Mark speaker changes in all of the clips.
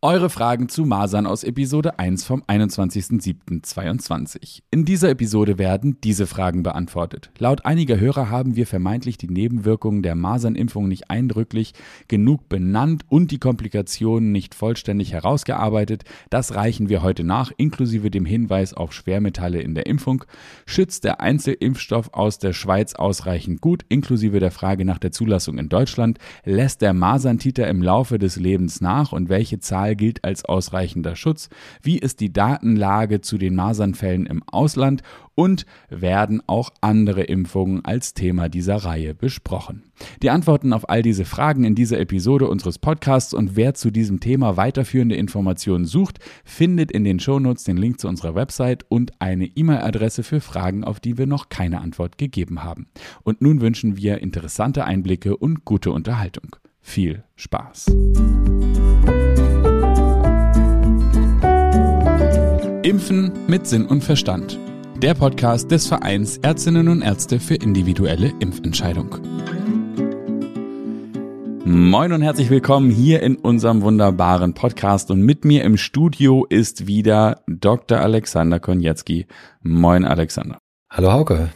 Speaker 1: Eure Fragen zu Masern aus Episode 1 vom 21.07.22. In dieser Episode werden diese Fragen beantwortet. Laut einiger Hörer haben wir vermeintlich die Nebenwirkungen der Masernimpfung nicht eindrücklich genug benannt und die Komplikationen nicht vollständig herausgearbeitet. Das reichen wir heute nach, inklusive dem Hinweis auf Schwermetalle in der Impfung. Schützt der Einzelimpfstoff aus der Schweiz ausreichend gut, inklusive der Frage nach der Zulassung in Deutschland? Lässt der Maserntiter im Laufe des Lebens nach und welche Zahl Zahl gilt als ausreichender Schutz? Wie ist die Datenlage zu den Masernfällen im Ausland? Und werden auch andere Impfungen als Thema dieser Reihe besprochen? Die Antworten auf all diese Fragen in dieser Episode unseres Podcasts und wer zu diesem Thema weiterführende Informationen sucht, findet in den Shownotes den Link zu unserer Website und eine E-Mail-Adresse für Fragen, auf die wir noch keine Antwort gegeben haben. Und nun wünschen wir interessante Einblicke und gute Unterhaltung. Viel Spaß! Impfen mit Sinn und Verstand. Der Podcast des Vereins Ärztinnen und Ärzte für individuelle Impfentscheidung. Moin und herzlich willkommen hier in unserem wunderbaren Podcast und mit mir im Studio ist wieder Dr. Alexander Konietzki. Moin Alexander.
Speaker 2: Hallo Hauke.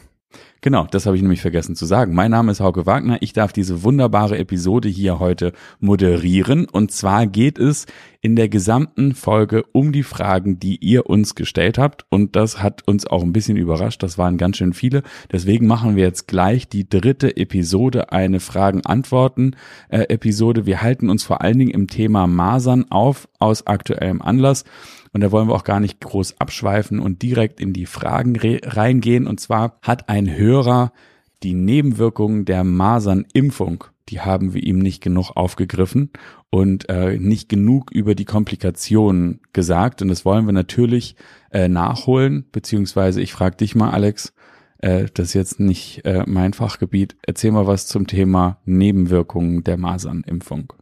Speaker 1: Genau, das habe ich nämlich vergessen zu sagen. Mein Name ist Hauke Wagner. Ich darf diese wunderbare Episode hier heute moderieren. Und zwar geht es in der gesamten Folge um die Fragen, die ihr uns gestellt habt. Und das hat uns auch ein bisschen überrascht. Das waren ganz schön viele. Deswegen machen wir jetzt gleich die dritte Episode, eine Fragen-Antworten-Episode. Äh, wir halten uns vor allen Dingen im Thema Masern auf aus aktuellem Anlass. Und da wollen wir auch gar nicht groß abschweifen und direkt in die Fragen reingehen. Und zwar hat ein Hörer die Nebenwirkungen der Masernimpfung, die haben wir ihm nicht genug aufgegriffen und äh, nicht genug über die Komplikationen gesagt. Und das wollen wir natürlich äh, nachholen, beziehungsweise ich frage dich mal, Alex, äh, das ist jetzt nicht äh, mein Fachgebiet. Erzähl mal was zum Thema Nebenwirkungen der Masernimpfung.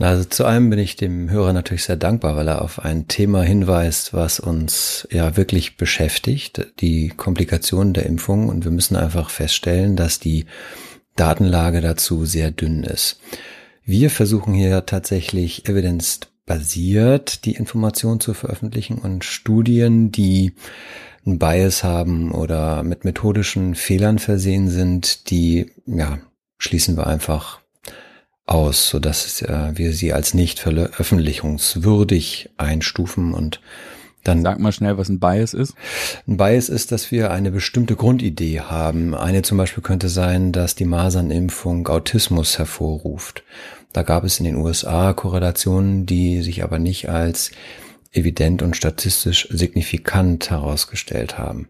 Speaker 2: Also zu einem bin ich dem Hörer natürlich sehr dankbar, weil er auf ein Thema hinweist, was uns ja wirklich beschäftigt, die Komplikationen der Impfung. Und wir müssen einfach feststellen, dass die Datenlage dazu sehr dünn ist. Wir versuchen hier tatsächlich evidenzbasiert die Information zu veröffentlichen und Studien, die einen Bias haben oder mit methodischen Fehlern versehen sind, die ja, schließen wir einfach aus, so dass äh, wir sie als nicht veröffentlichungswürdig einstufen und dann
Speaker 1: sag mal schnell, was ein Bias ist.
Speaker 2: Ein Bias ist, dass wir eine bestimmte Grundidee haben. Eine zum Beispiel könnte sein, dass die Masernimpfung Autismus hervorruft. Da gab es in den USA Korrelationen, die sich aber nicht als evident und statistisch signifikant herausgestellt haben.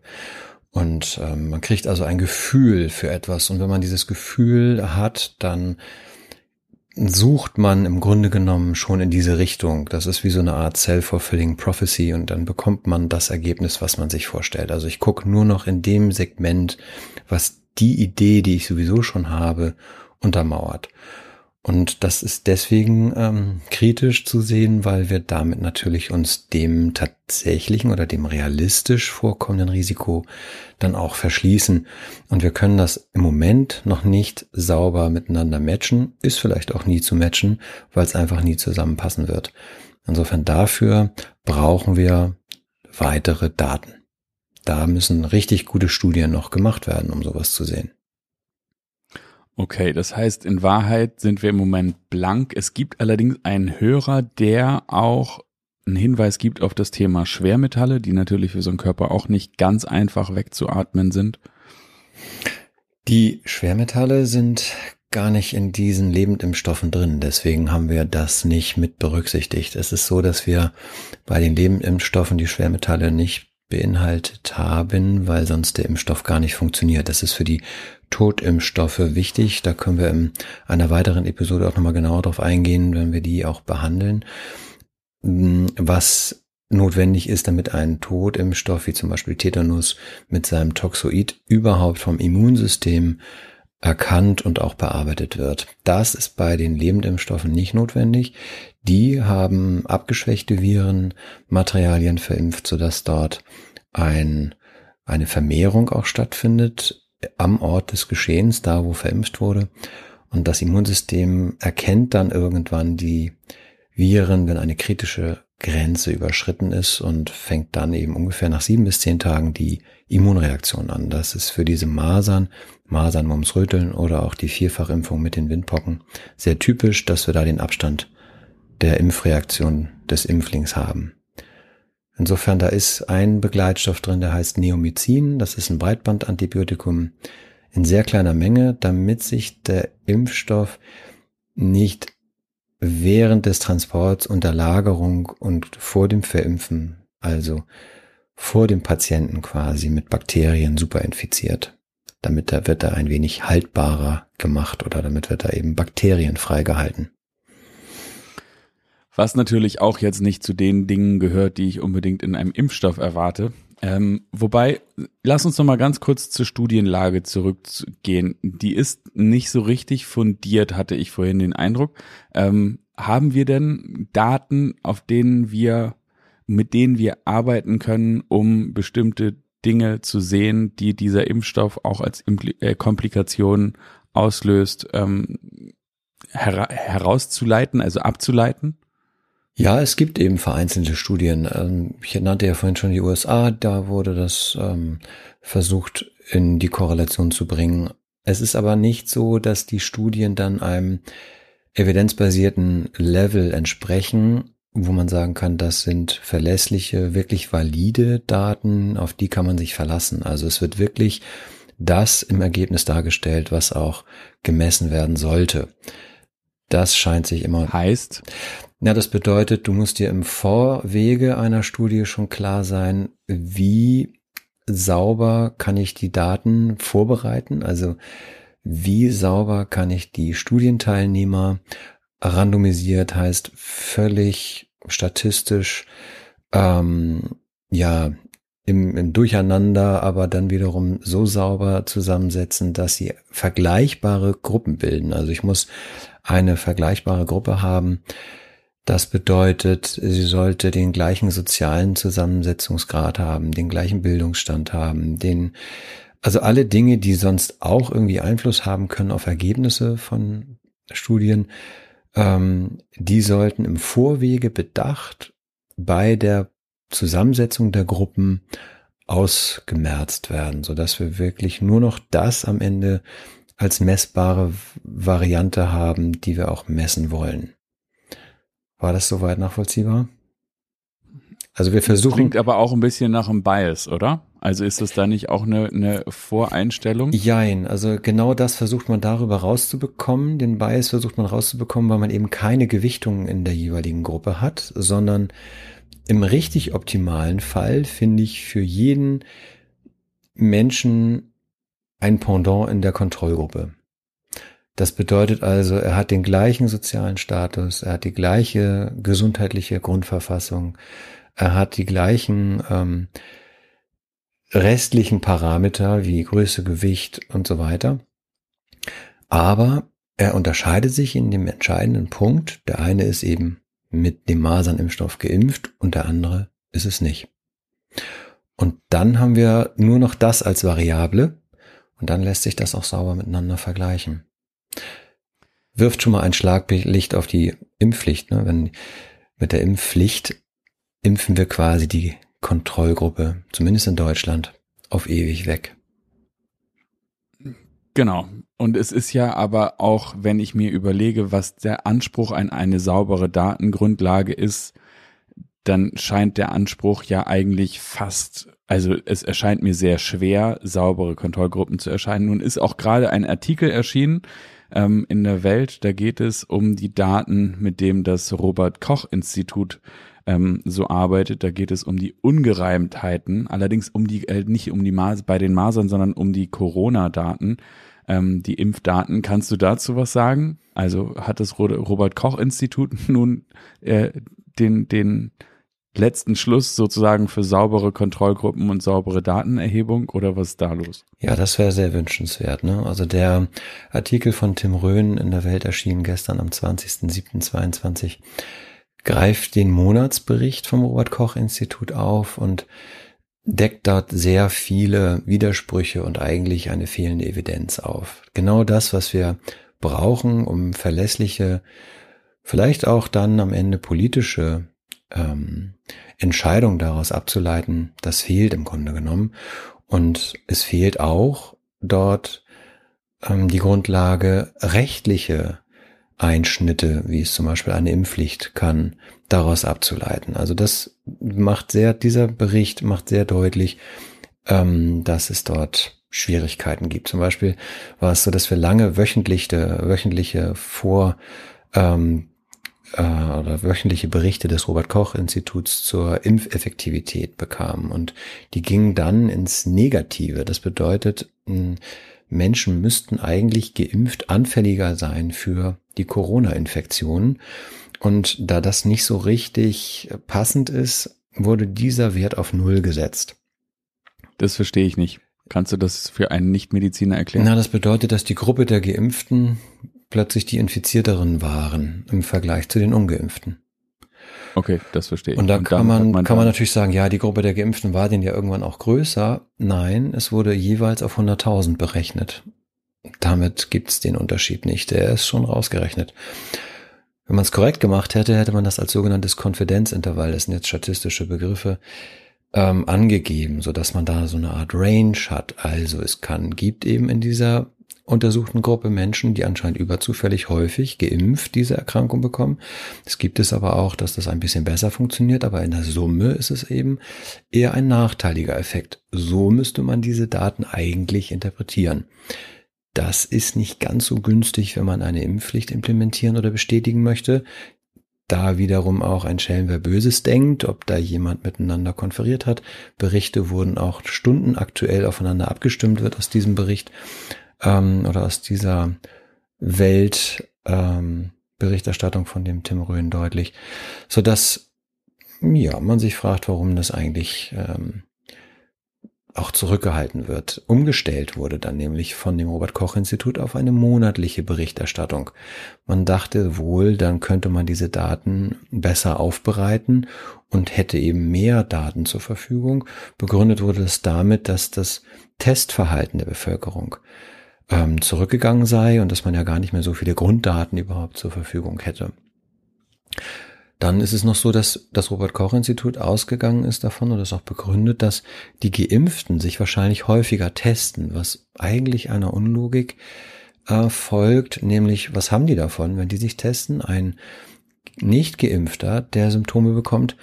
Speaker 2: Und ähm, man kriegt also ein Gefühl für etwas. Und wenn man dieses Gefühl hat, dann sucht man im Grunde genommen schon in diese Richtung. Das ist wie so eine Art self-fulfilling prophecy und dann bekommt man das Ergebnis, was man sich vorstellt. Also ich gucke nur noch in dem Segment, was die Idee, die ich sowieso schon habe, untermauert. Und das ist deswegen ähm, kritisch zu sehen, weil wir damit natürlich uns dem tatsächlichen oder dem realistisch vorkommenden Risiko dann auch verschließen. Und wir können das im Moment noch nicht sauber miteinander matchen, ist vielleicht auch nie zu matchen, weil es einfach nie zusammenpassen wird. Insofern dafür brauchen wir weitere Daten. Da müssen richtig gute Studien noch gemacht werden, um sowas zu sehen.
Speaker 1: Okay, das heißt, in Wahrheit sind wir im Moment blank. Es gibt allerdings einen Hörer, der auch einen Hinweis gibt auf das Thema Schwermetalle, die natürlich für so einen Körper auch nicht ganz einfach wegzuatmen sind.
Speaker 2: Die Schwermetalle sind gar nicht in diesen Lebendimpfstoffen drin. Deswegen haben wir das nicht mit berücksichtigt. Es ist so, dass wir bei den Lebendimpfstoffen die Schwermetalle nicht beinhaltet haben, weil sonst der Impfstoff gar nicht funktioniert. Das ist für die Totimpfstoffe wichtig. Da können wir in einer weiteren Episode auch nochmal genauer drauf eingehen, wenn wir die auch behandeln. Was notwendig ist, damit ein Totimpfstoff wie zum Beispiel Tetanus mit seinem Toxoid überhaupt vom Immunsystem erkannt und auch bearbeitet wird. Das ist bei den Lebendimpfstoffen nicht notwendig. Die haben abgeschwächte Viren, Materialien verimpft, sodass dort ein, eine Vermehrung auch stattfindet am Ort des Geschehens, da wo verimpft wurde. Und das Immunsystem erkennt dann irgendwann die Viren, wenn eine kritische Grenze überschritten ist und fängt dann eben ungefähr nach sieben bis zehn Tagen die Immunreaktion an. Das ist für diese Masern, Masern, Mumps, Röteln oder auch die Vierfachimpfung mit den Windpocken sehr typisch, dass wir da den Abstand der Impfreaktion des Impflings haben. Insofern, da ist ein Begleitstoff drin, der heißt Neomycin. Das ist ein Breitbandantibiotikum in sehr kleiner Menge, damit sich der Impfstoff nicht während des Transports unter Lagerung und vor dem Verimpfen, also vor dem Patienten quasi mit Bakterien super infiziert. Damit da wird er ein wenig haltbarer gemacht oder damit wird er eben Bakterien freigehalten.
Speaker 1: Was natürlich auch jetzt nicht zu den Dingen gehört, die ich unbedingt in einem Impfstoff erwarte. Ähm, wobei, lass uns noch mal ganz kurz zur Studienlage zurückgehen. Die ist nicht so richtig fundiert, hatte ich vorhin den Eindruck. Ähm, haben wir denn Daten, auf denen wir, mit denen wir arbeiten können, um bestimmte Dinge zu sehen, die dieser Impfstoff auch als Impl äh, Komplikation auslöst, ähm, her herauszuleiten, also abzuleiten?
Speaker 2: Ja, es gibt eben vereinzelte Studien. Ähm, ich nannte ja vorhin schon die USA, da wurde das ähm, versucht in die Korrelation zu bringen. Es ist aber nicht so, dass die Studien dann einem evidenzbasierten Level entsprechen, wo man sagen kann, das sind verlässliche, wirklich valide Daten, auf die kann man sich verlassen. Also es wird wirklich das im Ergebnis dargestellt, was auch gemessen werden sollte. Das scheint sich immer.
Speaker 1: Heißt?
Speaker 2: Ja, das bedeutet, du musst dir im Vorwege einer Studie schon klar sein, wie sauber kann ich die Daten vorbereiten? Also wie sauber kann ich die Studienteilnehmer randomisiert heißt völlig statistisch ähm, ja im, im Durcheinander, aber dann wiederum so sauber zusammensetzen, dass sie vergleichbare Gruppen bilden. Also ich muss eine vergleichbare Gruppe haben, das bedeutet, sie sollte den gleichen sozialen Zusammensetzungsgrad haben, den gleichen Bildungsstand haben, den, also alle Dinge, die sonst auch irgendwie Einfluss haben können auf Ergebnisse von Studien, ähm, die sollten im Vorwege bedacht bei der Zusammensetzung der Gruppen ausgemerzt werden, so dass wir wirklich nur noch das am Ende als messbare Variante haben, die wir auch messen wollen. War das soweit nachvollziehbar?
Speaker 1: Also wir versuchen. Das klingt aber auch ein bisschen nach einem Bias, oder? Also ist das da nicht auch eine, eine Voreinstellung?
Speaker 2: Jein, also genau das versucht man darüber rauszubekommen. Den Bias versucht man rauszubekommen, weil man eben keine Gewichtung in der jeweiligen Gruppe hat, sondern im richtig optimalen Fall finde ich für jeden Menschen ein Pendant in der Kontrollgruppe. Das bedeutet also, er hat den gleichen sozialen Status, er hat die gleiche gesundheitliche Grundverfassung, er hat die gleichen ähm, restlichen Parameter wie Größe, Gewicht und so weiter. Aber er unterscheidet sich in dem entscheidenden Punkt. Der eine ist eben mit dem Masernimpfstoff geimpft und der andere ist es nicht. Und dann haben wir nur noch das als Variable und dann lässt sich das auch sauber miteinander vergleichen wirft schon mal ein Schlaglicht auf die Impfpflicht. Ne? Wenn mit der Impfpflicht impfen wir quasi die Kontrollgruppe, zumindest in Deutschland, auf ewig weg.
Speaker 1: Genau. Und es ist ja aber auch, wenn ich mir überlege, was der Anspruch an eine saubere Datengrundlage ist, dann scheint der Anspruch ja eigentlich fast, also es erscheint mir sehr schwer, saubere Kontrollgruppen zu erscheinen. Nun ist auch gerade ein Artikel erschienen, ähm, in der Welt. Da geht es um die Daten, mit dem das Robert Koch Institut ähm, so arbeitet. Da geht es um die Ungereimtheiten, allerdings um die äh, nicht um die Mas bei den Masern, sondern um die Corona-Daten, ähm, die Impfdaten. Kannst du dazu was sagen? Also hat das Robert Koch Institut nun äh, den den letzten Schluss sozusagen für saubere Kontrollgruppen und saubere Datenerhebung oder was ist da los?
Speaker 2: Ja, das wäre sehr wünschenswert. Ne? Also der Artikel von Tim Röhn in der Welt erschien gestern am 20.07.22 greift den Monatsbericht vom Robert Koch Institut auf und deckt dort sehr viele Widersprüche und eigentlich eine fehlende Evidenz auf. Genau das, was wir brauchen, um verlässliche vielleicht auch dann am Ende politische ähm, Entscheidungen daraus abzuleiten, das fehlt im Grunde genommen. Und es fehlt auch dort ähm, die Grundlage rechtliche Einschnitte, wie es zum Beispiel eine Impfpflicht kann, daraus abzuleiten. Also das macht sehr, dieser Bericht macht sehr deutlich, ähm, dass es dort Schwierigkeiten gibt. Zum Beispiel war es so, dass wir lange wöchentliche, wöchentliche Vor, ähm, äh, oder wöchentliche Berichte des Robert Koch Instituts zur Impfeffektivität bekamen und die gingen dann ins Negative. Das bedeutet, Menschen müssten eigentlich geimpft anfälliger sein für die Corona-Infektionen. Und da das nicht so richtig passend ist, wurde dieser Wert auf Null gesetzt.
Speaker 1: Das verstehe ich nicht. Kannst du das für einen Nichtmediziner erklären?
Speaker 2: Na, das bedeutet, dass die Gruppe der Geimpften plötzlich die Infizierteren waren im Vergleich zu den Ungeimpften.
Speaker 1: Okay, das verstehe ich.
Speaker 2: Und da kann man, man kann man natürlich sagen, ja, die Gruppe der Geimpften war denn ja irgendwann auch größer. Nein, es wurde jeweils auf 100.000 berechnet. Damit gibt's den Unterschied nicht. Der ist schon rausgerechnet. Wenn man es korrekt gemacht hätte, hätte man das als sogenanntes Konfidenzintervall, das sind jetzt statistische Begriffe, ähm, angegeben, so dass man da so eine Art Range hat. Also es kann, gibt eben in dieser untersuchten Gruppe Menschen, die anscheinend überzufällig häufig geimpft diese Erkrankung bekommen. Es gibt es aber auch, dass das ein bisschen besser funktioniert, aber in der Summe ist es eben eher ein nachteiliger Effekt. So müsste man diese Daten eigentlich interpretieren. Das ist nicht ganz so günstig, wenn man eine Impfpflicht implementieren oder bestätigen möchte. Da wiederum auch ein Schelm, wer Böses denkt, ob da jemand miteinander konferiert hat. Berichte wurden auch stundenaktuell aufeinander abgestimmt, wird aus diesem Bericht ähm, oder aus dieser Welt ähm, Berichterstattung von dem Tim Röhn deutlich, so dass ja man sich fragt, warum das eigentlich ähm, auch zurückgehalten wird. Umgestellt wurde dann nämlich von dem Robert Koch Institut auf eine monatliche Berichterstattung. Man dachte wohl, dann könnte man diese Daten besser aufbereiten und hätte eben mehr Daten zur Verfügung. Begründet wurde es damit, dass das Testverhalten der Bevölkerung ähm, zurückgegangen sei und dass man ja gar nicht mehr so viele Grunddaten überhaupt zur Verfügung hätte. Dann ist es noch so, dass das Robert Koch Institut ausgegangen ist davon oder es auch begründet, dass die Geimpften sich wahrscheinlich häufiger testen, was eigentlich einer Unlogik äh, folgt, nämlich was haben die davon, wenn die sich testen? Ein nicht geimpfter, der Symptome bekommt,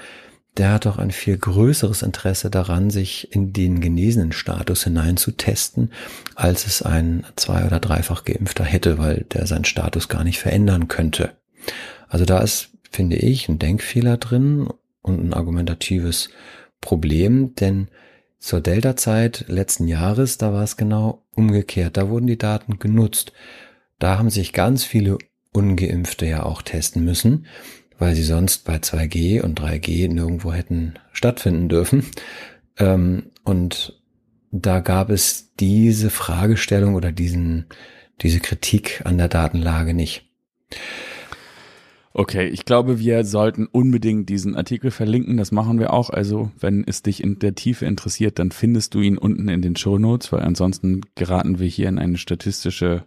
Speaker 2: der hat doch ein viel größeres Interesse daran, sich in den genesenen Status hinein zu testen, als es ein zwei- oder dreifach geimpfter hätte, weil der seinen Status gar nicht verändern könnte. Also da ist finde ich, ein Denkfehler drin und ein argumentatives Problem, denn zur Delta-Zeit letzten Jahres, da war es genau umgekehrt. Da wurden die Daten genutzt. Da haben sich ganz viele Ungeimpfte ja auch testen müssen, weil sie sonst bei 2G und 3G nirgendwo hätten stattfinden dürfen. Ähm, und da gab es diese Fragestellung oder diesen, diese Kritik an der Datenlage nicht.
Speaker 1: Okay, ich glaube, wir sollten unbedingt diesen Artikel verlinken. Das machen wir auch. Also, wenn es dich in der Tiefe interessiert, dann findest du ihn unten in den Show Notes, weil ansonsten geraten wir hier in eine statistische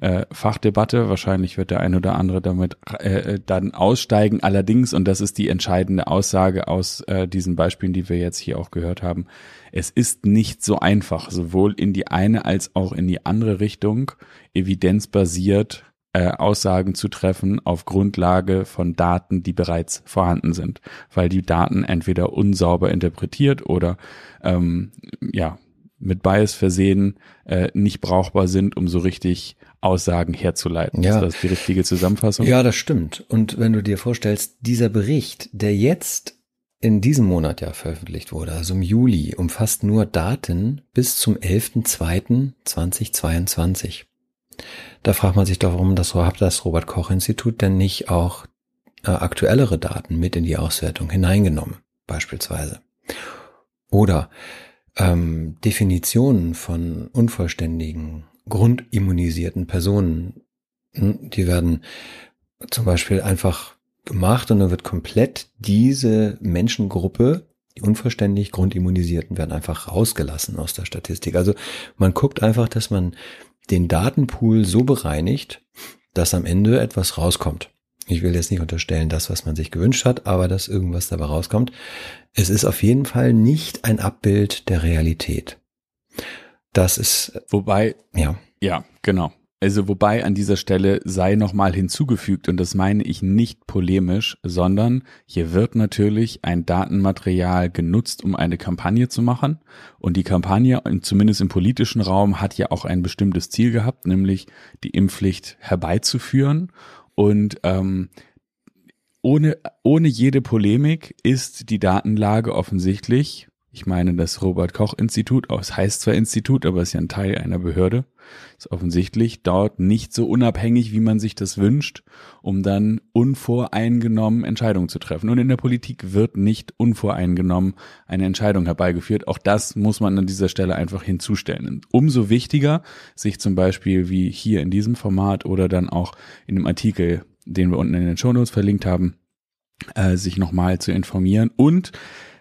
Speaker 1: äh, Fachdebatte. Wahrscheinlich wird der ein oder andere damit äh, äh, dann aussteigen. Allerdings, und das ist die entscheidende Aussage aus äh, diesen Beispielen, die wir jetzt hier auch gehört haben, es ist nicht so einfach, sowohl in die eine als auch in die andere Richtung evidenzbasiert äh, Aussagen zu treffen auf Grundlage von Daten, die bereits vorhanden sind, weil die Daten entweder unsauber interpretiert oder ähm, ja mit Bias versehen äh, nicht brauchbar sind, um so richtig Aussagen herzuleiten.
Speaker 2: Ja.
Speaker 1: Ist das die richtige Zusammenfassung?
Speaker 2: Ja, das stimmt. Und wenn du dir vorstellst, dieser Bericht, der jetzt in diesem Monat ja veröffentlicht wurde, also im Juli, umfasst nur Daten bis zum 11.02.2022. Da fragt man sich doch, warum das, das Robert Koch Institut denn nicht auch äh, aktuellere Daten mit in die Auswertung hineingenommen, beispielsweise. Oder ähm, Definitionen von unvollständigen, grundimmunisierten Personen, hm, die werden zum Beispiel einfach gemacht und dann wird komplett diese Menschengruppe, die unvollständig Grundimmunisierten, werden einfach rausgelassen aus der Statistik. Also man guckt einfach, dass man den Datenpool so bereinigt, dass am Ende etwas rauskommt. Ich will jetzt nicht unterstellen, das, was man sich gewünscht hat, aber dass irgendwas dabei rauskommt. Es ist auf jeden Fall nicht ein Abbild der Realität. Das ist.
Speaker 1: Wobei. Ja. Ja, genau. Also wobei an dieser Stelle sei nochmal hinzugefügt, und das meine ich nicht polemisch, sondern hier wird natürlich ein Datenmaterial genutzt, um eine Kampagne zu machen. Und die Kampagne, zumindest im politischen Raum, hat ja auch ein bestimmtes Ziel gehabt, nämlich die Impfpflicht herbeizuführen. Und ähm, ohne, ohne jede Polemik ist die Datenlage offensichtlich, ich meine das Robert Koch Institut, es heißt zwar Institut, aber es ist ja ein Teil einer Behörde, ist offensichtlich dort nicht so unabhängig, wie man sich das wünscht, um dann unvoreingenommen Entscheidungen zu treffen. Und in der Politik wird nicht unvoreingenommen eine Entscheidung herbeigeführt. Auch das muss man an dieser Stelle einfach hinzustellen. umso wichtiger, sich zum Beispiel wie hier in diesem Format oder dann auch in dem Artikel, den wir unten in den Shownotes verlinkt haben, äh, sich nochmal zu informieren und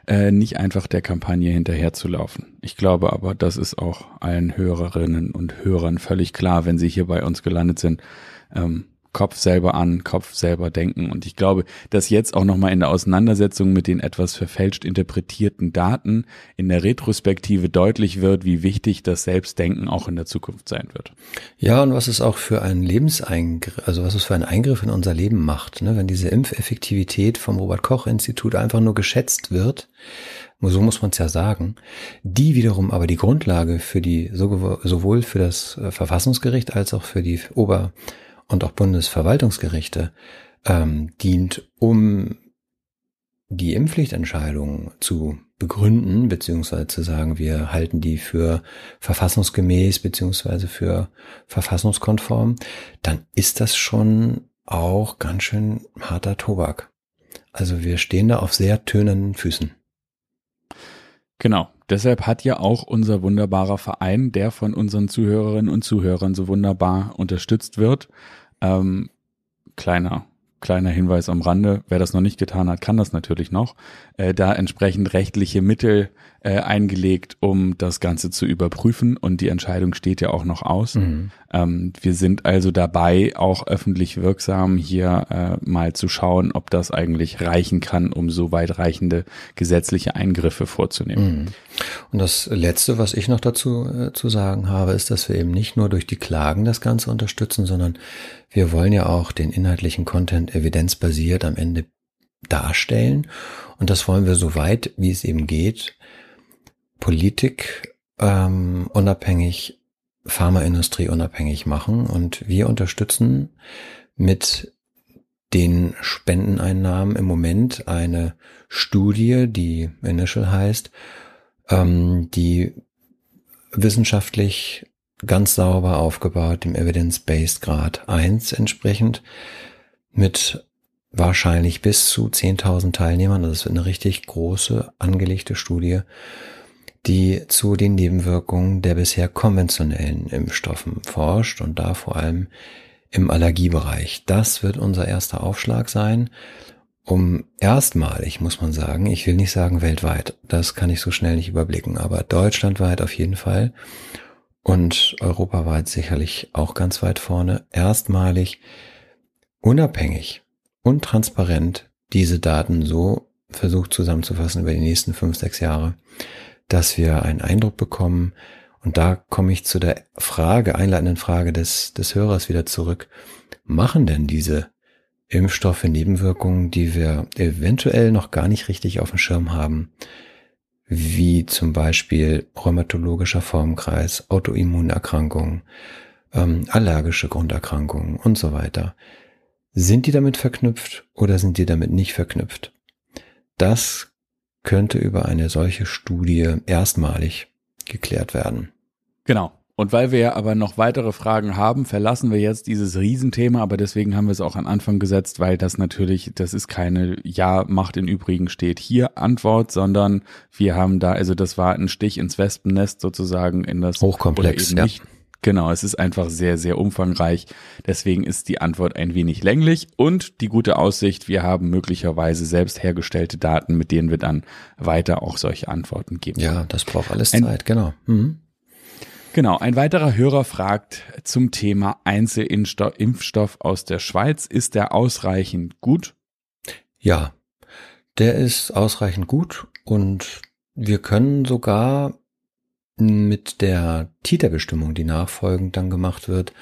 Speaker 1: äh, nicht einfach der Kampagne hinterherzulaufen. Ich glaube aber, das ist auch allen Hörerinnen und Hörern völlig klar, wenn sie hier bei uns gelandet sind. Ähm, Kopf selber an, Kopf selber denken. Und ich glaube, dass jetzt auch nochmal in der Auseinandersetzung mit den etwas verfälscht interpretierten Daten in der Retrospektive deutlich wird, wie wichtig das Selbstdenken auch in der Zukunft sein wird.
Speaker 2: Ja, und was es auch für einen Lebenseingriff, also was es für einen Eingriff in unser Leben macht, ne? wenn diese Impfeffektivität vom Robert Koch Institut einfach nur geschätzt wird, so muss man es ja sagen, die wiederum aber die Grundlage für die sowohl für das äh, Verfassungsgericht als auch für die Ober und auch Bundesverwaltungsgerichte ähm, dient, um die Impfpflichtentscheidung zu begründen, beziehungsweise zu sagen, wir halten die für verfassungsgemäß, beziehungsweise für verfassungskonform, dann ist das schon auch ganz schön harter Tobak. Also wir stehen da auf sehr tönernen Füßen.
Speaker 1: Genau. Deshalb hat ja auch unser wunderbarer Verein, der von unseren Zuhörerinnen und Zuhörern so wunderbar unterstützt wird, ähm, kleiner kleiner Hinweis am Rande, wer das noch nicht getan hat, kann das natürlich noch, äh, da entsprechend rechtliche Mittel äh, eingelegt, um das Ganze zu überprüfen und die Entscheidung steht ja auch noch aus. Mhm. Ähm, wir sind also dabei, auch öffentlich wirksam hier äh, mal zu schauen, ob das eigentlich reichen kann, um so weitreichende gesetzliche Eingriffe vorzunehmen. Mhm.
Speaker 2: Und das Letzte, was ich noch dazu äh, zu sagen habe, ist, dass wir eben nicht nur durch die Klagen das Ganze unterstützen, sondern wir wollen ja auch den inhaltlichen Content evidenzbasiert am Ende darstellen. Und das wollen wir so weit, wie es eben geht, Politik ähm, unabhängig, Pharmaindustrie unabhängig machen. Und wir unterstützen mit den Spendeneinnahmen im Moment eine Studie, die Initial heißt, ähm, die wissenschaftlich ganz sauber aufgebaut, dem Evidence-Based Grad 1 entsprechend, mit wahrscheinlich bis zu 10.000 Teilnehmern. Das ist eine richtig große angelegte Studie, die zu den Nebenwirkungen der bisher konventionellen Impfstoffen forscht und da vor allem im Allergiebereich. Das wird unser erster Aufschlag sein, um erstmalig, muss man sagen, ich will nicht sagen weltweit, das kann ich so schnell nicht überblicken, aber deutschlandweit auf jeden Fall und europaweit sicherlich auch ganz weit vorne, erstmalig unabhängig und transparent diese Daten so versucht zusammenzufassen über die nächsten fünf, sechs Jahre, dass wir einen Eindruck bekommen. Und da komme ich zu der Frage, einleitenden Frage des, des Hörers wieder zurück. Machen denn diese Impfstoffe Nebenwirkungen, die wir eventuell noch gar nicht richtig auf dem Schirm haben, wie zum Beispiel rheumatologischer Formkreis, Autoimmunerkrankungen, ähm, allergische Grunderkrankungen und so weiter. Sind die damit verknüpft oder sind die damit nicht verknüpft? Das könnte über eine solche Studie erstmalig geklärt werden.
Speaker 1: Genau. Und weil wir aber noch weitere Fragen haben, verlassen wir jetzt dieses Riesenthema, aber deswegen haben wir es auch an Anfang gesetzt, weil das natürlich, das ist keine Ja, macht in Übrigen steht hier Antwort, sondern wir haben da, also das war ein Stich ins Wespennest sozusagen in das
Speaker 2: Hochkomplex, ja.
Speaker 1: Nicht, Genau, es ist einfach sehr, sehr umfangreich. Deswegen ist die Antwort ein wenig länglich und die gute Aussicht, wir haben möglicherweise selbst hergestellte Daten, mit denen wir dann weiter auch solche Antworten geben.
Speaker 2: Ja, das braucht alles ein, Zeit, genau. Mhm.
Speaker 1: Genau, ein weiterer Hörer fragt zum Thema Einzelimpfstoff aus der Schweiz. Ist der ausreichend gut?
Speaker 2: Ja, der ist ausreichend gut und wir können sogar mit der Titerbestimmung, die nachfolgend dann gemacht wird,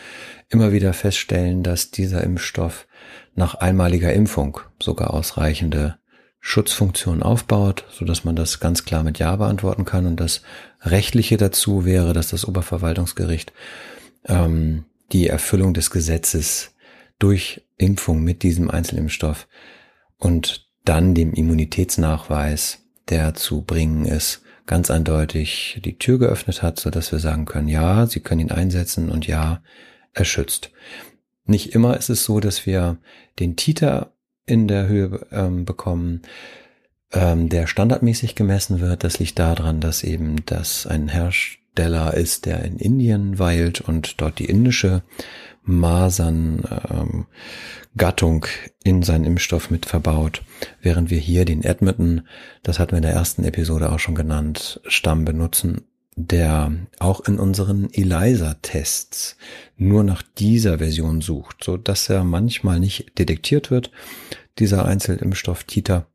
Speaker 2: immer wieder feststellen, dass dieser Impfstoff nach einmaliger Impfung sogar ausreichende Schutzfunktion aufbaut, so dass man das ganz klar mit Ja beantworten kann. Und das rechtliche dazu wäre, dass das Oberverwaltungsgericht ähm, die Erfüllung des Gesetzes durch Impfung mit diesem Einzelimpfstoff und dann dem Immunitätsnachweis, der zu bringen ist, ganz eindeutig die Tür geöffnet hat, so dass wir sagen können, ja, Sie können ihn einsetzen und ja, er schützt. Nicht immer ist es so, dass wir den Titer in der Höhe ähm, bekommen, ähm, der standardmäßig gemessen wird. Das liegt daran, dass eben das ein Hersteller ist, der in Indien weilt und dort die indische Masern ähm, in seinen Impfstoff mit verbaut, während wir hier den Edmonton, das hatten wir in der ersten Episode auch schon genannt, Stamm benutzen, der auch in unseren ELISA-Tests nur nach dieser Version sucht, so dass er manchmal nicht detektiert wird, dieser Einzelimpfstoff Titer.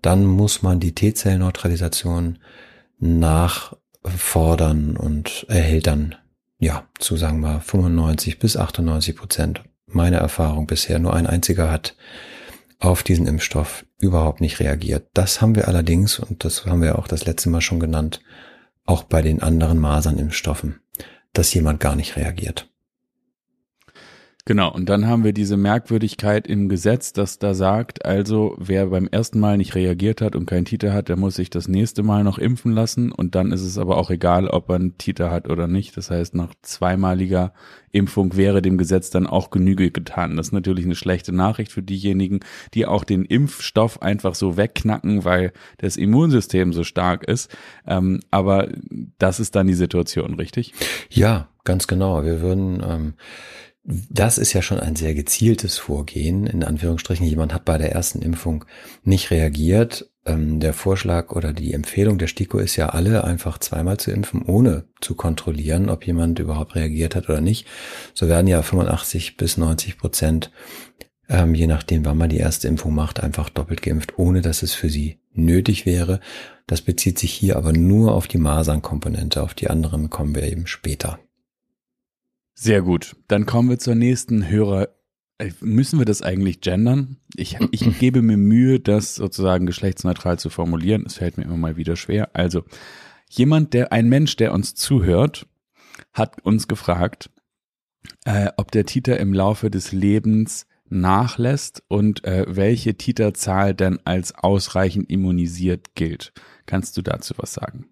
Speaker 2: Dann muss man die T-Zellneutralisation nachfordern und erhält dann, ja, zu sagen wir 95 bis 98 Prozent meine Erfahrung bisher, nur ein einziger hat auf diesen Impfstoff überhaupt nicht reagiert. Das haben wir allerdings, und das haben wir auch das letzte Mal schon genannt, auch bei den anderen Masernimpfstoffen, dass jemand gar nicht reagiert.
Speaker 1: Genau, und dann haben wir diese Merkwürdigkeit im Gesetz, das da sagt, also wer beim ersten Mal nicht reagiert hat und keinen Titel hat, der muss sich das nächste Mal noch impfen lassen und dann ist es aber auch egal, ob er einen Titel hat oder nicht. Das heißt, nach zweimaliger Impfung wäre dem Gesetz dann auch Genüge getan. Das ist natürlich eine schlechte Nachricht für diejenigen, die auch den Impfstoff einfach so wegknacken, weil das Immunsystem so stark ist. Ähm, aber das ist dann die Situation, richtig?
Speaker 2: Ja, ganz genau. Wir würden ähm das ist ja schon ein sehr gezieltes Vorgehen. In Anführungsstrichen, jemand hat bei der ersten Impfung nicht reagiert. Ähm, der Vorschlag oder die Empfehlung der STIKO ist ja alle einfach zweimal zu impfen, ohne zu kontrollieren, ob jemand überhaupt reagiert hat oder nicht. So werden ja 85 bis 90 Prozent, ähm, je nachdem, wann man die erste Impfung macht, einfach doppelt geimpft, ohne dass es für sie nötig wäre. Das bezieht sich hier aber nur auf die Masernkomponente. Auf die anderen kommen wir eben später.
Speaker 1: Sehr gut. Dann kommen wir zur nächsten Hörer. Äh, müssen wir das eigentlich gendern? Ich, ich gebe mir Mühe, das sozusagen geschlechtsneutral zu formulieren. Es fällt mir immer mal wieder schwer. Also, jemand, der, ein Mensch, der uns zuhört, hat uns gefragt, äh, ob der Titer im Laufe des Lebens nachlässt und äh, welche Titerzahl denn als ausreichend immunisiert gilt. Kannst du dazu was sagen?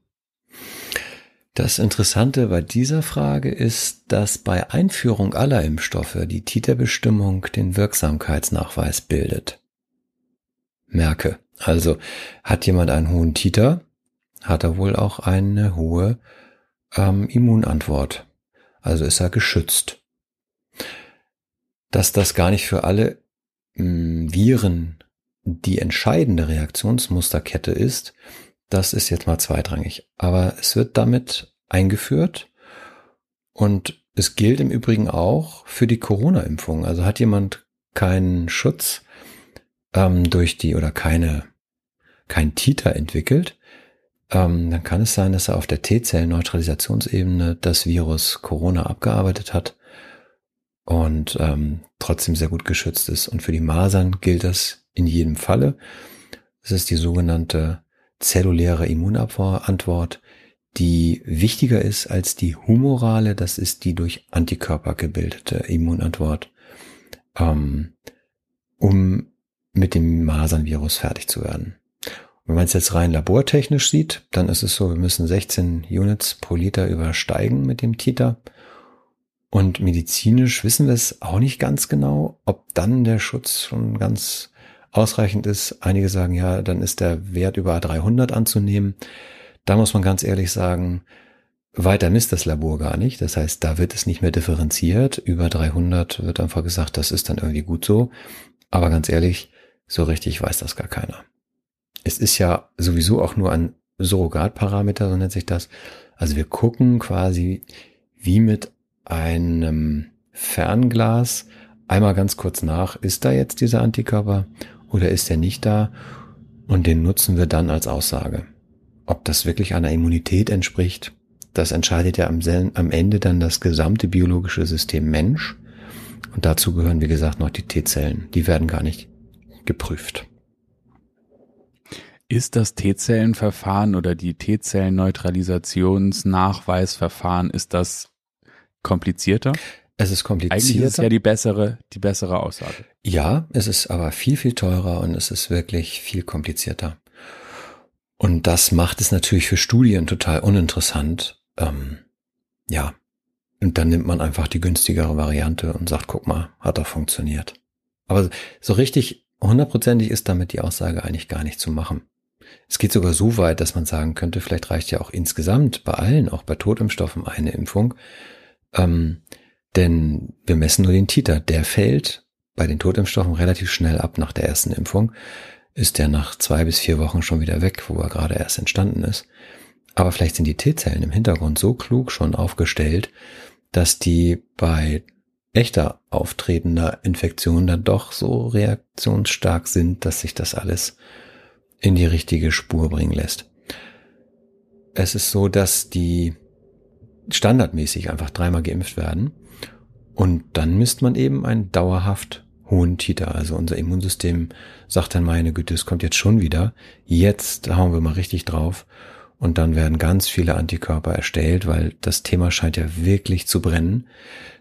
Speaker 2: Das Interessante bei dieser Frage ist, dass bei Einführung aller Impfstoffe die Titerbestimmung den Wirksamkeitsnachweis bildet. Merke, also hat jemand einen hohen Titer, hat er wohl auch eine hohe ähm, Immunantwort. Also ist er geschützt. Dass das gar nicht für alle ähm, Viren die entscheidende Reaktionsmusterkette ist, das ist jetzt mal zweitrangig. Aber es wird damit eingeführt und es gilt im Übrigen auch für die Corona-Impfung. Also hat jemand keinen Schutz ähm, durch die oder keine kein Titer entwickelt, ähm, dann kann es sein, dass er auf der T-Zellen-Neutralisationsebene das Virus Corona abgearbeitet hat und ähm, trotzdem sehr gut geschützt ist. Und für die Masern gilt das in jedem Falle. Es ist die sogenannte zelluläre Immunantwort, die wichtiger ist als die humorale, das ist die durch Antikörper gebildete Immunantwort, ähm, um mit dem Masernvirus fertig zu werden. Wenn man es jetzt rein labortechnisch sieht, dann ist es so, wir müssen 16 Units pro Liter übersteigen mit dem Titer. Und medizinisch wissen wir es auch nicht ganz genau, ob dann der Schutz schon ganz ausreichend ist. Einige sagen, ja, dann ist der Wert über 300 anzunehmen. Da muss man ganz ehrlich sagen, weiter misst das Labor gar nicht. Das heißt, da wird es nicht mehr differenziert. Über 300 wird einfach gesagt, das ist dann irgendwie gut so. Aber ganz ehrlich, so richtig weiß das gar keiner. Es ist ja sowieso auch nur ein Surrogatparameter, so nennt sich das. Also wir gucken quasi, wie mit einem Fernglas einmal ganz kurz nach, ist da jetzt dieser Antikörper oder ist er nicht da? Und den nutzen wir dann als Aussage. Ob das wirklich einer Immunität entspricht, das entscheidet ja am, Ende dann das gesamte biologische System Mensch. Und dazu gehören, wie gesagt, noch die T-Zellen. Die werden gar nicht geprüft.
Speaker 1: Ist das T-Zellenverfahren oder die T-Zellen-Neutralisationsnachweisverfahren, ist das komplizierter?
Speaker 2: Es ist komplizierter.
Speaker 1: Eigentlich ist es ja die bessere, die bessere Aussage.
Speaker 2: Ja, es ist aber viel, viel teurer und es ist wirklich viel komplizierter. Und das macht es natürlich für Studien total uninteressant. Ähm, ja. Und dann nimmt man einfach die günstigere Variante und sagt, guck mal, hat doch funktioniert. Aber so richtig hundertprozentig ist damit die Aussage eigentlich gar nicht zu machen. Es geht sogar so weit, dass man sagen könnte, vielleicht reicht ja auch insgesamt bei allen, auch bei Totimpfstoffen, eine Impfung. Ähm, denn wir messen nur den Titer. Der fällt bei den Totimpfstoffen relativ schnell ab nach der ersten Impfung. Ist der nach zwei bis vier Wochen schon wieder weg, wo er gerade erst entstanden ist. Aber vielleicht sind die T-Zellen im Hintergrund so klug schon aufgestellt, dass die bei echter auftretender Infektion dann doch so reaktionsstark sind, dass sich das alles in die richtige Spur bringen lässt. Es ist so, dass die standardmäßig einfach dreimal geimpft werden und dann misst man eben einen dauerhaft hohen Titer. Also unser Immunsystem sagt dann, meine Güte, es kommt jetzt schon wieder. Jetzt hauen wir mal richtig drauf. Und dann werden ganz viele Antikörper erstellt, weil das Thema scheint ja wirklich zu brennen.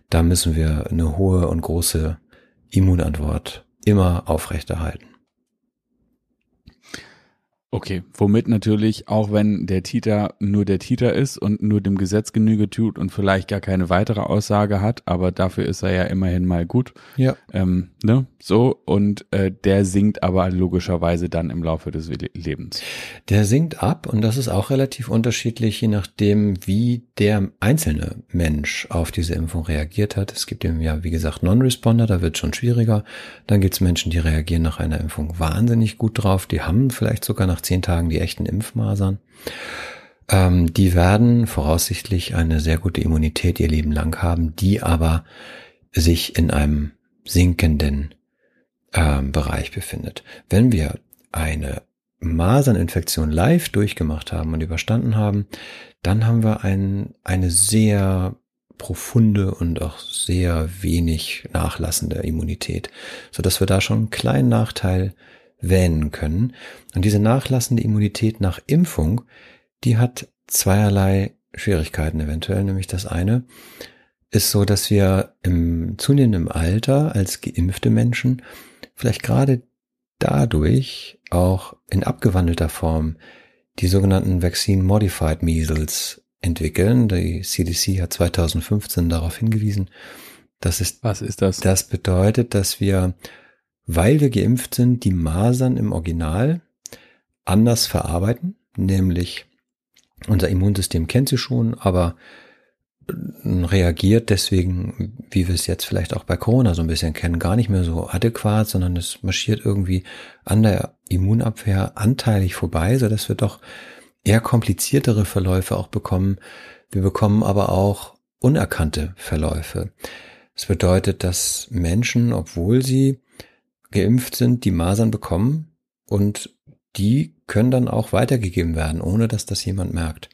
Speaker 2: Da müssen wir eine hohe und große Immunantwort immer aufrechterhalten.
Speaker 1: Okay, womit natürlich, auch wenn der Titer nur der Titer ist und nur dem Gesetz Genüge tut und vielleicht gar keine weitere Aussage hat, aber dafür ist er ja immerhin mal gut.
Speaker 2: Ja.
Speaker 1: Ähm, ne? So, und äh, der sinkt aber logischerweise dann im Laufe des Lebens.
Speaker 2: Der sinkt ab und das ist auch relativ unterschiedlich, je nachdem, wie der einzelne Mensch auf diese Impfung reagiert hat. Es gibt eben ja, wie gesagt, Non-Responder, da wird schon schwieriger. Dann gibt es Menschen, die reagieren nach einer Impfung wahnsinnig gut drauf, die haben vielleicht sogar nach nach zehn Tagen die echten Impfmasern. Ähm, die werden voraussichtlich eine sehr gute Immunität ihr Leben lang haben, die aber sich in einem sinkenden ähm, Bereich befindet. Wenn wir eine Maserninfektion live durchgemacht haben und überstanden haben, dann haben wir ein, eine sehr profunde und auch sehr wenig nachlassende Immunität, so dass wir da schon einen kleinen Nachteil wähnen können. Und diese nachlassende Immunität nach Impfung, die hat zweierlei Schwierigkeiten eventuell, nämlich das eine ist so, dass wir im zunehmenden Alter als geimpfte Menschen vielleicht gerade dadurch auch in abgewandelter Form die sogenannten Vaccine Modified Measles entwickeln. Die CDC hat 2015 darauf hingewiesen. Das ist,
Speaker 1: Was ist das?
Speaker 2: Das bedeutet, dass wir weil wir geimpft sind, die Masern im Original anders verarbeiten, nämlich unser Immunsystem kennt sie schon, aber äh, reagiert deswegen, wie wir es jetzt vielleicht auch bei Corona so ein bisschen kennen, gar nicht mehr so adäquat, sondern es marschiert irgendwie an der Immunabwehr anteilig vorbei, so dass wir doch eher kompliziertere Verläufe auch bekommen. Wir bekommen aber auch unerkannte Verläufe. Das bedeutet, dass Menschen, obwohl sie geimpft sind, die Masern bekommen und die können dann auch weitergegeben werden, ohne dass das jemand merkt.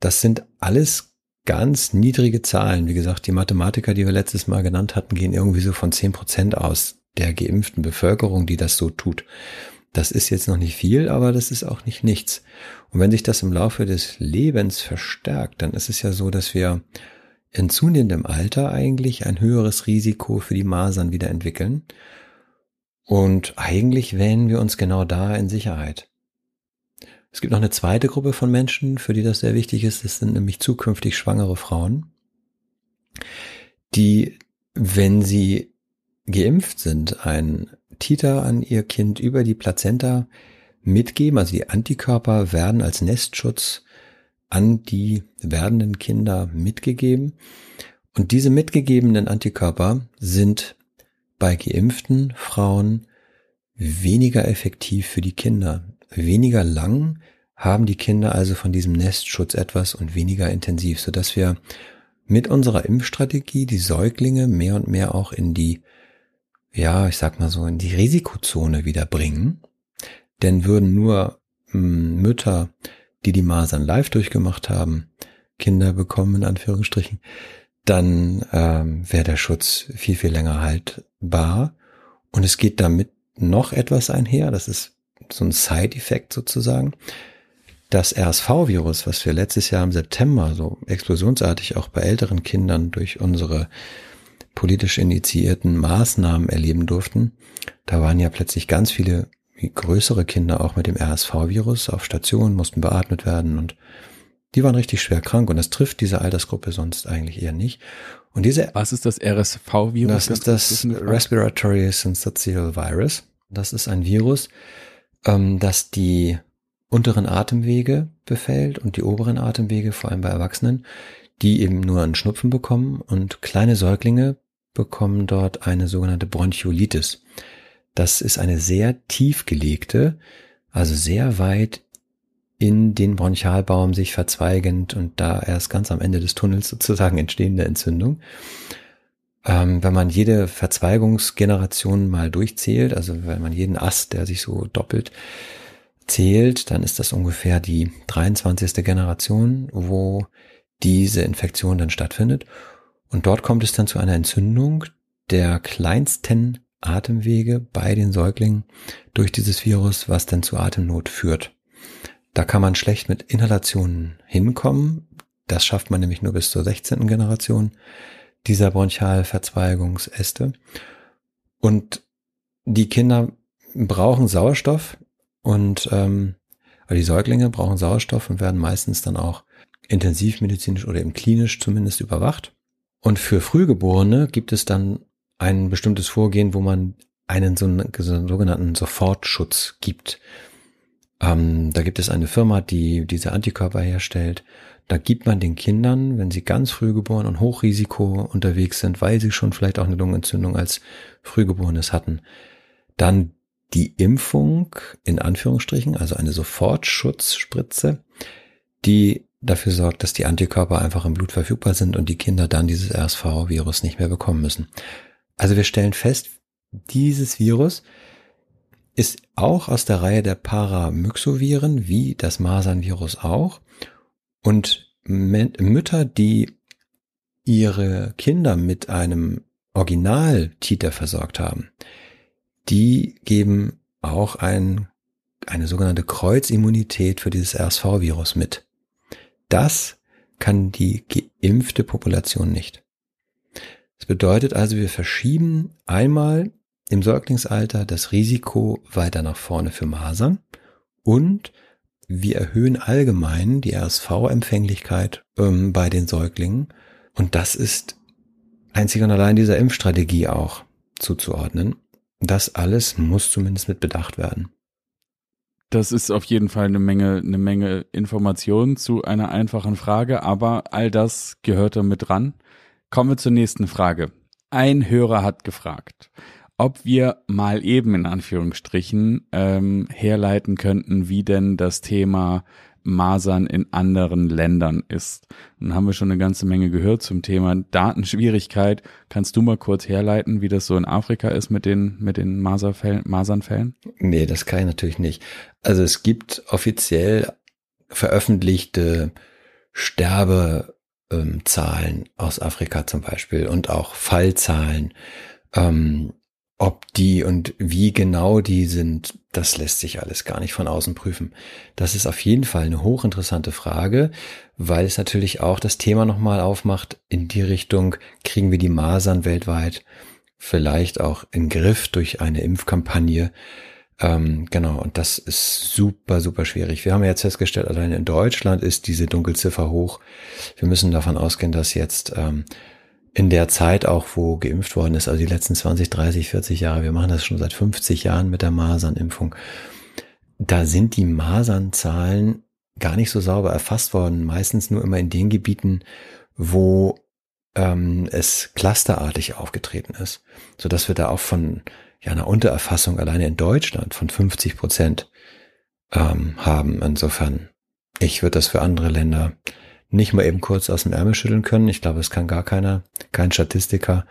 Speaker 2: Das sind alles ganz niedrige Zahlen. Wie gesagt, die Mathematiker, die wir letztes Mal genannt hatten, gehen irgendwie so von zehn Prozent aus der geimpften Bevölkerung, die das so tut. Das ist jetzt noch nicht viel, aber das ist auch nicht nichts. Und wenn sich das im Laufe des Lebens verstärkt, dann ist es ja so, dass wir in zunehmendem Alter eigentlich ein höheres Risiko für die Masern wieder entwickeln. Und eigentlich wähnen wir uns genau da in Sicherheit. Es gibt noch eine zweite Gruppe von Menschen, für die das sehr wichtig ist. Das sind nämlich zukünftig schwangere Frauen, die, wenn sie geimpft sind, ein Titer an ihr Kind über die Plazenta mitgeben. Also die Antikörper werden als Nestschutz an die werdenden Kinder mitgegeben. Und diese mitgegebenen Antikörper sind bei geimpften Frauen weniger effektiv für die Kinder. Weniger lang haben die Kinder also von diesem Nestschutz etwas und weniger intensiv, so dass wir mit unserer Impfstrategie die Säuglinge mehr und mehr auch in die, ja, ich sag mal so, in die Risikozone wieder bringen. Denn würden nur hm, Mütter, die die Masern live durchgemacht haben, Kinder bekommen, in Anführungsstrichen, dann ähm, wäre der Schutz viel, viel länger haltbar. Und es geht damit noch etwas einher, das ist so ein Side-Effekt sozusagen. Das RSV-Virus, was wir letztes Jahr im September so explosionsartig auch bei älteren Kindern durch unsere politisch initiierten Maßnahmen erleben durften, da waren ja plötzlich ganz viele größere Kinder auch mit dem RSV-Virus auf Stationen, mussten beatmet werden und die waren richtig schwer krank und das trifft diese Altersgruppe sonst eigentlich eher nicht. Und diese
Speaker 1: Was ist das RSV-Virus?
Speaker 2: Das ist das Respiratory Syncytial Virus. Das ist ein Virus, ähm, das die unteren Atemwege befällt und die oberen Atemwege, vor allem bei Erwachsenen, die eben nur einen Schnupfen bekommen und kleine Säuglinge bekommen dort eine sogenannte Bronchiolitis. Das ist eine sehr tief gelegte, also sehr weit in den Bronchialbaum sich verzweigend und da erst ganz am Ende des Tunnels sozusagen entstehende Entzündung. Ähm, wenn man jede Verzweigungsgeneration mal durchzählt, also wenn man jeden Ast, der sich so doppelt, zählt, dann ist das ungefähr die 23. Generation, wo diese Infektion dann stattfindet. Und dort kommt es dann zu einer Entzündung der kleinsten Atemwege bei den Säuglingen durch dieses Virus, was dann zu Atemnot führt. Da kann man schlecht mit Inhalationen hinkommen. Das schafft man nämlich nur bis zur 16. Generation dieser Bronchialverzweigungsäste. Und die Kinder brauchen Sauerstoff und ähm, die Säuglinge brauchen Sauerstoff und werden meistens dann auch intensivmedizinisch oder eben klinisch zumindest überwacht. Und für Frühgeborene gibt es dann ein bestimmtes Vorgehen, wo man einen so einen, so einen sogenannten Sofortschutz gibt. Ähm, da gibt es eine Firma, die diese Antikörper herstellt. Da gibt man den Kindern, wenn sie ganz früh geboren und Hochrisiko unterwegs sind, weil sie schon vielleicht auch eine Lungenentzündung als Frühgeborenes hatten, dann die Impfung in Anführungsstrichen, also eine Sofortschutzspritze, die dafür sorgt, dass die Antikörper einfach im Blut verfügbar sind und die Kinder dann dieses RSV-Virus nicht mehr bekommen müssen. Also wir stellen fest, dieses Virus ist auch aus der Reihe der Paramyxoviren, wie das Masernvirus auch. Und Mütter, die ihre Kinder mit einem Original-Titer versorgt haben, die geben auch ein, eine sogenannte Kreuzimmunität für dieses RSV-Virus mit. Das kann die geimpfte Population nicht. Das bedeutet also, wir verschieben einmal im Säuglingsalter das Risiko weiter nach vorne für Masern und wir erhöhen allgemein die RSV-Empfänglichkeit ähm, bei den Säuglingen. Und das ist einzig und allein dieser Impfstrategie auch zuzuordnen. Das alles muss zumindest mit bedacht werden.
Speaker 1: Das ist auf jeden Fall eine Menge, eine Menge Informationen zu einer einfachen Frage, aber all das gehört da mit dran. Kommen wir zur nächsten Frage. Ein Hörer hat gefragt, ob wir mal eben in Anführungsstrichen ähm, herleiten könnten, wie denn das Thema Masern in anderen Ländern ist. Dann haben wir schon eine ganze Menge gehört zum Thema Datenschwierigkeit. Kannst du mal kurz herleiten, wie das so in Afrika ist mit den, mit den Masernfällen? Masernfällen?
Speaker 2: Nee, das kann ich natürlich nicht. Also es gibt offiziell veröffentlichte Sterbezahlen aus Afrika zum Beispiel und auch Fallzahlen. Ähm, ob die und wie genau die sind, das lässt sich alles gar nicht von außen prüfen. Das ist auf jeden Fall eine hochinteressante Frage, weil es natürlich auch das Thema nochmal aufmacht in die Richtung, kriegen wir die Masern weltweit vielleicht auch in Griff durch eine Impfkampagne. Ähm, genau, und das ist super, super schwierig. Wir haben jetzt festgestellt, allein in Deutschland ist diese Dunkelziffer hoch. Wir müssen davon ausgehen, dass jetzt ähm, in der Zeit auch, wo geimpft worden ist, also die letzten 20, 30, 40 Jahre, wir machen das schon seit 50 Jahren mit der Masernimpfung, da sind die Masernzahlen gar nicht so sauber erfasst worden, meistens nur immer in den Gebieten, wo ähm, es clusterartig aufgetreten ist, so dass wir da auch von ja, einer Untererfassung alleine in Deutschland von 50 Prozent ähm, haben. Insofern, ich würde das für andere Länder nicht mal eben kurz aus dem Ärmel schütteln können. Ich glaube, es kann gar keiner, kein Statistiker.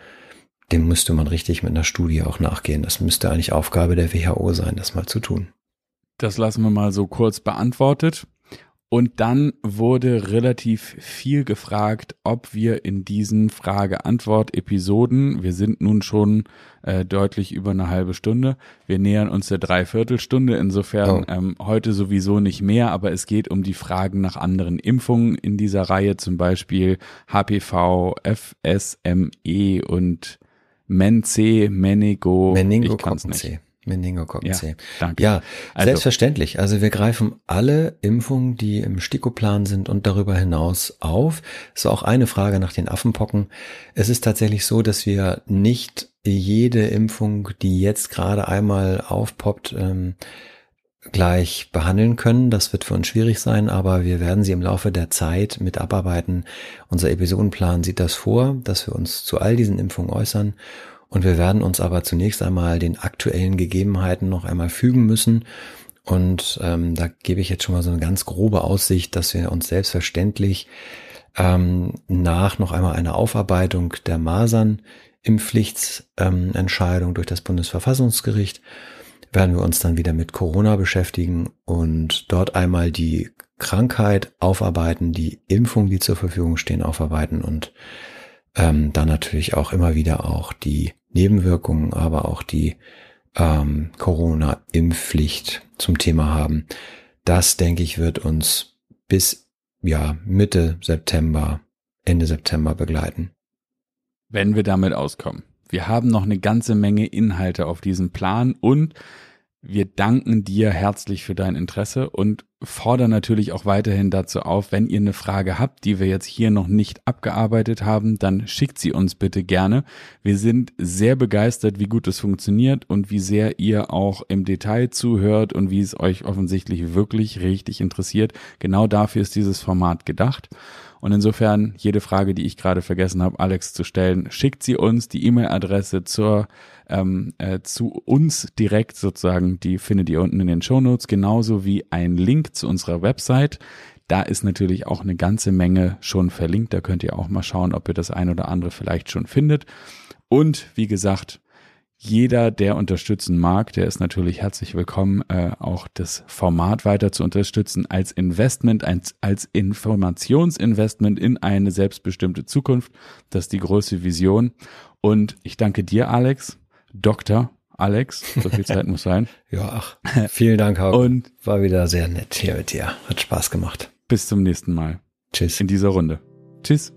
Speaker 2: Dem müsste man richtig mit einer Studie auch nachgehen. Das müsste eigentlich Aufgabe der WHO sein, das mal zu tun.
Speaker 1: Das lassen wir mal so kurz beantwortet. Und dann wurde relativ viel gefragt, ob wir in diesen Frage-Antwort-Episoden, wir sind nun schon äh, deutlich über eine halbe Stunde, wir nähern uns der Dreiviertelstunde, insofern oh. ähm, heute sowieso nicht mehr, aber es geht um die Fragen nach anderen Impfungen in dieser Reihe, zum Beispiel HPV, FSME und MEN-C, Menego,
Speaker 2: Meningokokken-C. Meningokokken C. Ja, danke. ja also, selbstverständlich. Also wir greifen alle Impfungen, die im Stikoplan sind und darüber hinaus auf. So auch eine Frage nach den Affenpocken. Es ist tatsächlich so, dass wir nicht jede Impfung, die jetzt gerade einmal aufpoppt, ähm, gleich behandeln können. Das wird für uns schwierig sein, aber wir werden sie im Laufe der Zeit mit abarbeiten. Unser Episodenplan sieht das vor, dass wir uns zu all diesen Impfungen äußern und wir werden uns aber zunächst einmal den aktuellen Gegebenheiten noch einmal fügen müssen. Und ähm, da gebe ich jetzt schon mal so eine ganz grobe Aussicht, dass wir uns selbstverständlich ähm, nach noch einmal einer Aufarbeitung der Masernimpfpflichtsentscheidung ähm, durch das Bundesverfassungsgericht werden wir uns dann wieder mit Corona beschäftigen und dort einmal die Krankheit aufarbeiten, die Impfung, die zur Verfügung stehen, aufarbeiten und ähm, dann natürlich auch immer wieder auch die Nebenwirkungen, aber auch die ähm, Corona-Impfpflicht zum Thema haben. Das, denke ich, wird uns bis ja Mitte September, Ende September begleiten.
Speaker 1: Wenn wir damit auskommen. Wir haben noch eine ganze Menge Inhalte auf diesem Plan und wir danken dir herzlich für dein Interesse und fordern natürlich auch weiterhin dazu auf, wenn ihr eine Frage habt, die wir jetzt hier noch nicht abgearbeitet haben, dann schickt sie uns bitte gerne. Wir sind sehr begeistert, wie gut es funktioniert und wie sehr ihr auch im Detail zuhört und wie es euch offensichtlich wirklich richtig interessiert. Genau dafür ist dieses Format gedacht. Und insofern jede Frage, die ich gerade vergessen habe, Alex zu stellen, schickt sie uns die E-Mail-Adresse zur ähm, äh, zu uns direkt sozusagen. Die findet ihr unten in den Show Notes, genauso wie ein Link zu unserer Website. Da ist natürlich auch eine ganze Menge schon verlinkt. Da könnt ihr auch mal schauen, ob ihr das ein oder andere vielleicht schon findet. Und wie gesagt, jeder, der unterstützen mag, der ist natürlich herzlich willkommen, äh, auch das Format weiter zu unterstützen als Investment, als, als Informationsinvestment in eine selbstbestimmte Zukunft. Das ist die große Vision. Und ich danke dir, Alex, Dr. Alex, so viel Zeit muss sein.
Speaker 2: ja, ach, vielen Dank, Hauke. Und war wieder sehr nett hier mit dir. Hat Spaß gemacht.
Speaker 1: Bis zum nächsten Mal.
Speaker 2: Tschüss.
Speaker 1: In dieser Runde. Tschüss.